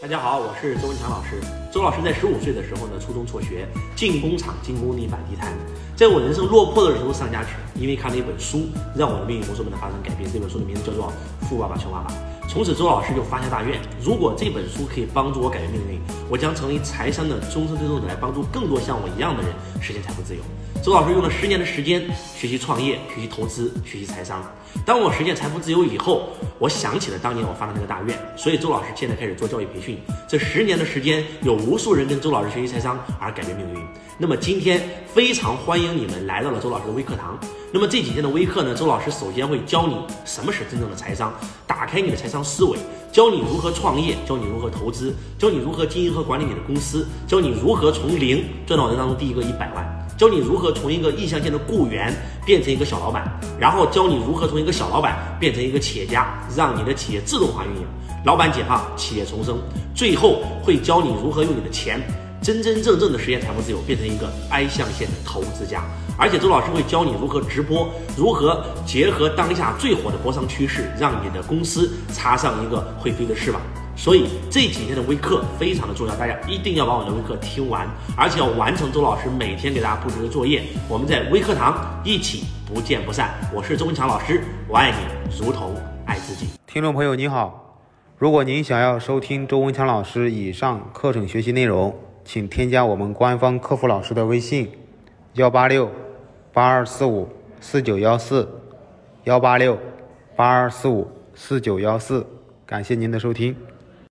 大家好，我是周文强老师。周老师在十五岁的时候呢，初中辍学，进工厂进工地摆地摊。在我人生落魄的时候上家去，因为看了一本书，让我的命运魔术们的发生改变。这本书的名字叫做《富爸爸穷爸爸》。从此，周老师就发下大愿：如果这本书可以帮助我改变命运，我将成为财商的终身推动者，来帮助更多像我一样的人实现财富自由。周老师用了十年的时间学习创业、学习投资、学习财商。当我实现财富自由以后，我想起了当年我发的那个大愿，所以周老师现在开始做教育培训。这十年的时间，有无数人跟周老师学习财商而改变命运。那么今天非常欢迎你们来到了周老师的微课堂。那么这几天的微课呢，周老师首先会教你什么是真正的财商，打开你的财商思维，教你如何创业，教你如何投资，教你如何经营和管理你的公司，教你如何从零赚到人当中第一个一百万。教你如何从一个意向线的雇员变成一个小老板，然后教你如何从一个小老板变成一个企业家，让你的企业自动化运营，老板解放，企业重生。最后会教你如何用你的钱真真正正的实现财富自由，变成一个 I 象限的投资家。而且周老师会教你如何直播，如何结合当下最火的播商趋势，让你的公司插上一个会飞的翅膀。所以这几天的微课非常的重要，大家一定要把我的微课听完，而且要完成周老师每天给大家布置的作业。我们在微课堂一起不见不散。我是周文强老师，我爱你如同爱自己。听众朋友您好，如果您想要收听周文强老师以上课程学习内容，请添加我们官方客服老师的微信：幺八六八二四五四九幺四，幺八六八二四五四九幺四。感谢您的收听。